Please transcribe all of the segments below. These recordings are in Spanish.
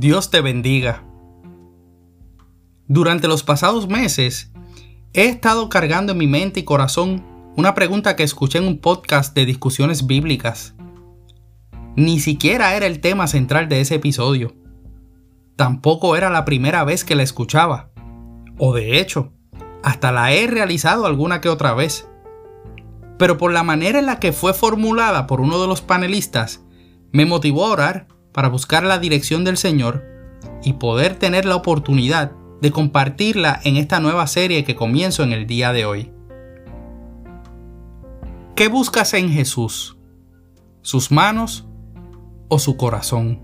Dios te bendiga. Durante los pasados meses, he estado cargando en mi mente y corazón una pregunta que escuché en un podcast de discusiones bíblicas. Ni siquiera era el tema central de ese episodio. Tampoco era la primera vez que la escuchaba. O de hecho, hasta la he realizado alguna que otra vez. Pero por la manera en la que fue formulada por uno de los panelistas, me motivó a orar para buscar la dirección del Señor y poder tener la oportunidad de compartirla en esta nueva serie que comienzo en el día de hoy. ¿Qué buscas en Jesús? ¿Sus manos o su corazón?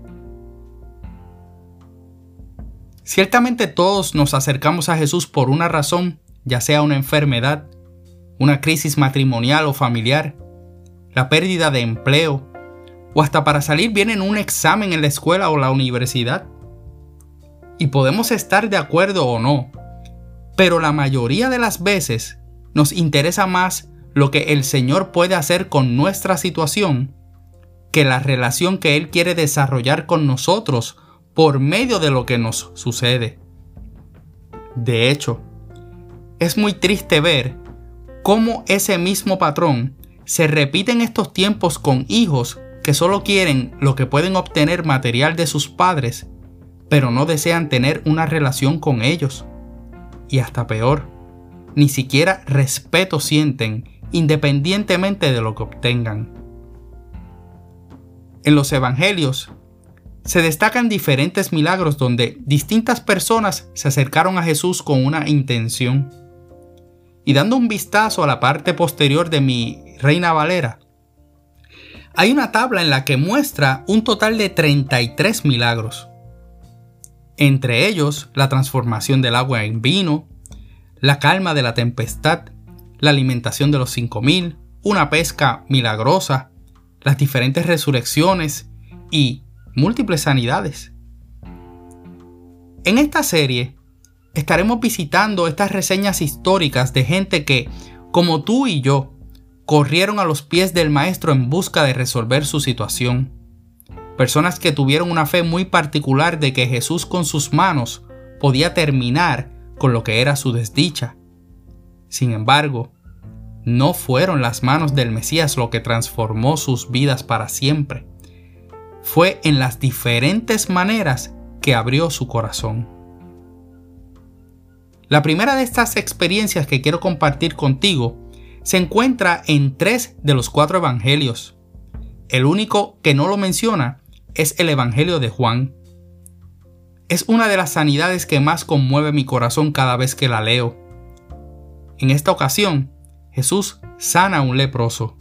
Ciertamente todos nos acercamos a Jesús por una razón, ya sea una enfermedad, una crisis matrimonial o familiar, la pérdida de empleo, o hasta para salir bien en un examen en la escuela o la universidad. Y podemos estar de acuerdo o no, pero la mayoría de las veces nos interesa más lo que el Señor puede hacer con nuestra situación que la relación que Él quiere desarrollar con nosotros por medio de lo que nos sucede. De hecho, es muy triste ver cómo ese mismo patrón se repite en estos tiempos con hijos que solo quieren lo que pueden obtener material de sus padres, pero no desean tener una relación con ellos. Y hasta peor, ni siquiera respeto sienten independientemente de lo que obtengan. En los Evangelios se destacan diferentes milagros donde distintas personas se acercaron a Jesús con una intención. Y dando un vistazo a la parte posterior de mi Reina Valera, hay una tabla en la que muestra un total de 33 milagros. Entre ellos, la transformación del agua en vino, la calma de la tempestad, la alimentación de los 5000, una pesca milagrosa, las diferentes resurrecciones y múltiples sanidades. En esta serie estaremos visitando estas reseñas históricas de gente que, como tú y yo, corrieron a los pies del Maestro en busca de resolver su situación. Personas que tuvieron una fe muy particular de que Jesús con sus manos podía terminar con lo que era su desdicha. Sin embargo, no fueron las manos del Mesías lo que transformó sus vidas para siempre. Fue en las diferentes maneras que abrió su corazón. La primera de estas experiencias que quiero compartir contigo se encuentra en tres de los cuatro evangelios. El único que no lo menciona es el Evangelio de Juan. Es una de las sanidades que más conmueve mi corazón cada vez que la leo. En esta ocasión, Jesús sana a un leproso.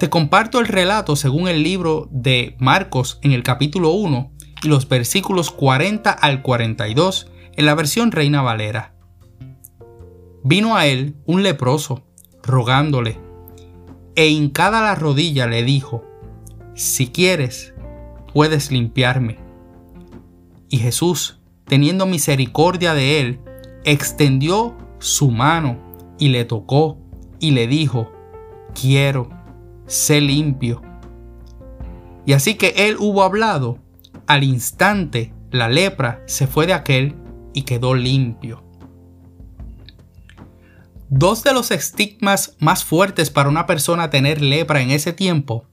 Te comparto el relato según el libro de Marcos en el capítulo 1 y los versículos 40 al 42 en la versión Reina Valera. Vino a él un leproso, rogándole, e hincada la rodilla le dijo, Si quieres, puedes limpiarme. Y Jesús, teniendo misericordia de él, extendió su mano y le tocó y le dijo, Quiero, sé limpio. Y así que él hubo hablado, al instante la lepra se fue de aquel y quedó limpio. Dos de los estigmas más fuertes para una persona tener lepra en ese tiempo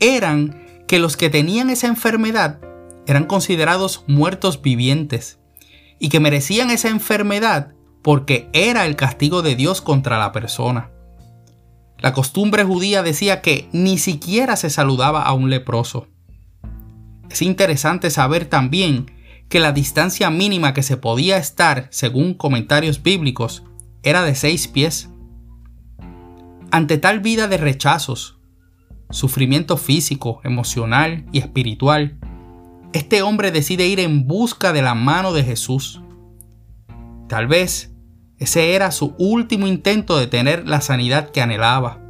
eran que los que tenían esa enfermedad eran considerados muertos vivientes y que merecían esa enfermedad porque era el castigo de Dios contra la persona. La costumbre judía decía que ni siquiera se saludaba a un leproso. Es interesante saber también que la distancia mínima que se podía estar, según comentarios bíblicos, era de seis pies. Ante tal vida de rechazos, sufrimiento físico, emocional y espiritual, este hombre decide ir en busca de la mano de Jesús. Tal vez ese era su último intento de tener la sanidad que anhelaba.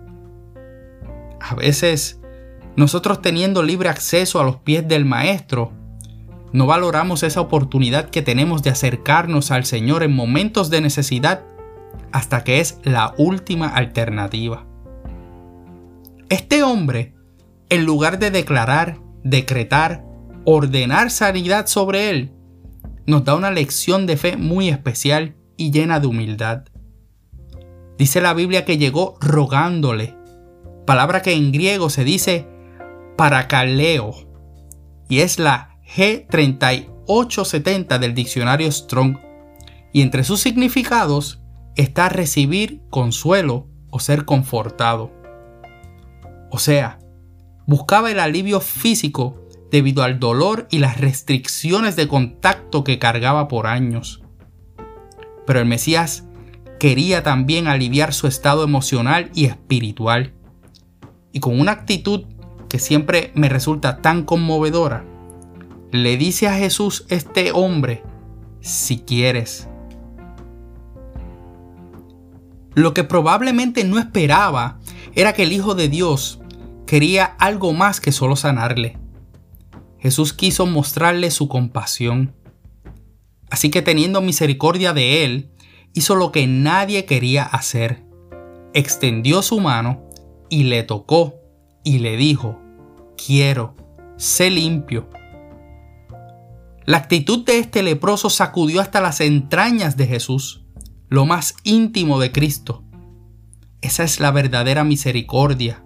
A veces, nosotros teniendo libre acceso a los pies del Maestro, no valoramos esa oportunidad que tenemos de acercarnos al Señor en momentos de necesidad hasta que es la última alternativa. Este hombre, en lugar de declarar, decretar ordenar sanidad sobre él, nos da una lección de fe muy especial y llena de humildad. Dice la Biblia que llegó rogándole, palabra que en griego se dice parakaleo, y es la G3870 del diccionario Strong, y entre sus significados está recibir consuelo o ser confortado. O sea, buscaba el alivio físico debido al dolor y las restricciones de contacto que cargaba por años. Pero el Mesías quería también aliviar su estado emocional y espiritual. Y con una actitud que siempre me resulta tan conmovedora, le dice a Jesús este hombre, si quieres. Lo que probablemente no esperaba era que el Hijo de Dios quería algo más que solo sanarle. Jesús quiso mostrarle su compasión. Así que teniendo misericordia de él, hizo lo que nadie quería hacer. Extendió su mano y le tocó y le dijo, quiero, sé limpio. La actitud de este leproso sacudió hasta las entrañas de Jesús, lo más íntimo de Cristo. Esa es la verdadera misericordia.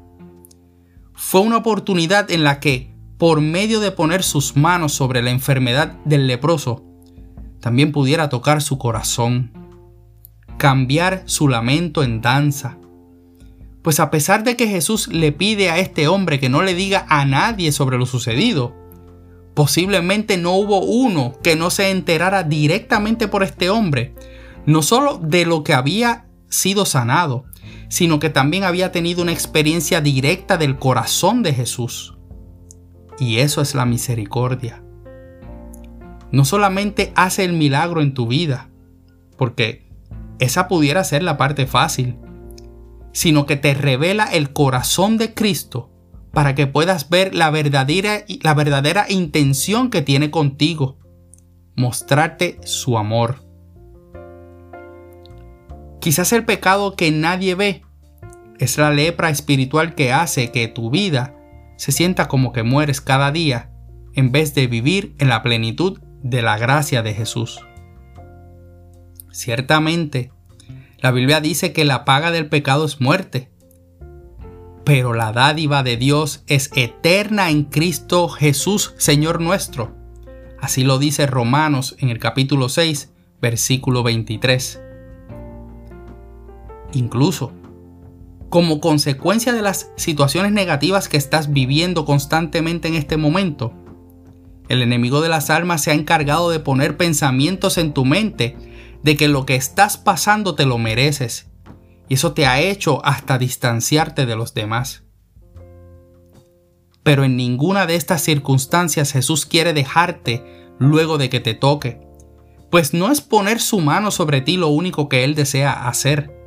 Fue una oportunidad en la que, por medio de poner sus manos sobre la enfermedad del leproso, también pudiera tocar su corazón cambiar su lamento en danza. Pues a pesar de que Jesús le pide a este hombre que no le diga a nadie sobre lo sucedido, posiblemente no hubo uno que no se enterara directamente por este hombre, no solo de lo que había sido sanado, sino que también había tenido una experiencia directa del corazón de Jesús. Y eso es la misericordia. No solamente hace el milagro en tu vida, porque esa pudiera ser la parte fácil, sino que te revela el corazón de Cristo para que puedas ver la verdadera, la verdadera intención que tiene contigo, mostrarte su amor. Quizás el pecado que nadie ve es la lepra espiritual que hace que tu vida se sienta como que mueres cada día en vez de vivir en la plenitud de la gracia de Jesús. Ciertamente, la Biblia dice que la paga del pecado es muerte, pero la dádiva de Dios es eterna en Cristo Jesús, Señor nuestro. Así lo dice Romanos en el capítulo 6, versículo 23. Incluso, como consecuencia de las situaciones negativas que estás viviendo constantemente en este momento, el enemigo de las almas se ha encargado de poner pensamientos en tu mente de que lo que estás pasando te lo mereces y eso te ha hecho hasta distanciarte de los demás. Pero en ninguna de estas circunstancias Jesús quiere dejarte luego de que te toque, pues no es poner su mano sobre ti lo único que Él desea hacer.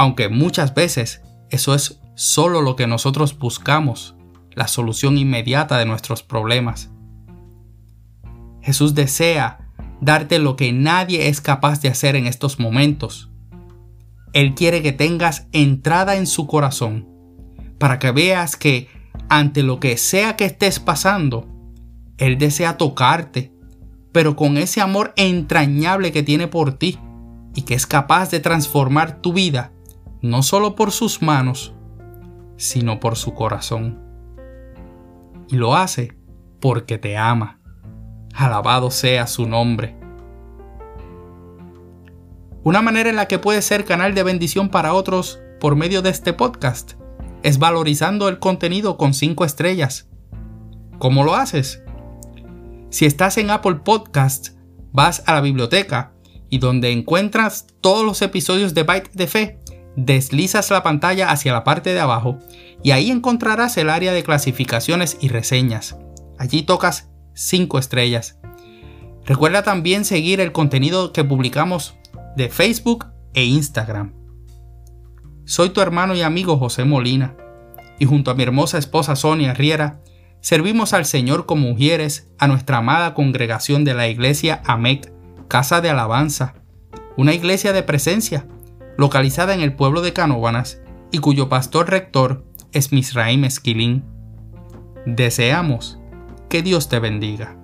Aunque muchas veces eso es solo lo que nosotros buscamos, la solución inmediata de nuestros problemas. Jesús desea darte lo que nadie es capaz de hacer en estos momentos. Él quiere que tengas entrada en su corazón, para que veas que ante lo que sea que estés pasando, Él desea tocarte, pero con ese amor entrañable que tiene por ti y que es capaz de transformar tu vida, no solo por sus manos, sino por su corazón. Y lo hace porque te ama. Alabado sea su nombre. Una manera en la que puede ser canal de bendición para otros por medio de este podcast es valorizando el contenido con 5 estrellas. ¿Cómo lo haces? Si estás en Apple Podcast, vas a la biblioteca y donde encuentras todos los episodios de Byte de Fe, deslizas la pantalla hacia la parte de abajo y ahí encontrarás el área de clasificaciones y reseñas. Allí tocas 5 estrellas. Recuerda también seguir el contenido que publicamos de Facebook e Instagram. Soy tu hermano y amigo José Molina, y junto a mi hermosa esposa Sonia Riera, servimos al Señor como mujeres a nuestra amada congregación de la iglesia AMEC, Casa de Alabanza, una iglesia de presencia, localizada en el pueblo de Canóbanas y cuyo pastor rector es Misraim Esquilín. Deseamos Que Dios te bendiga.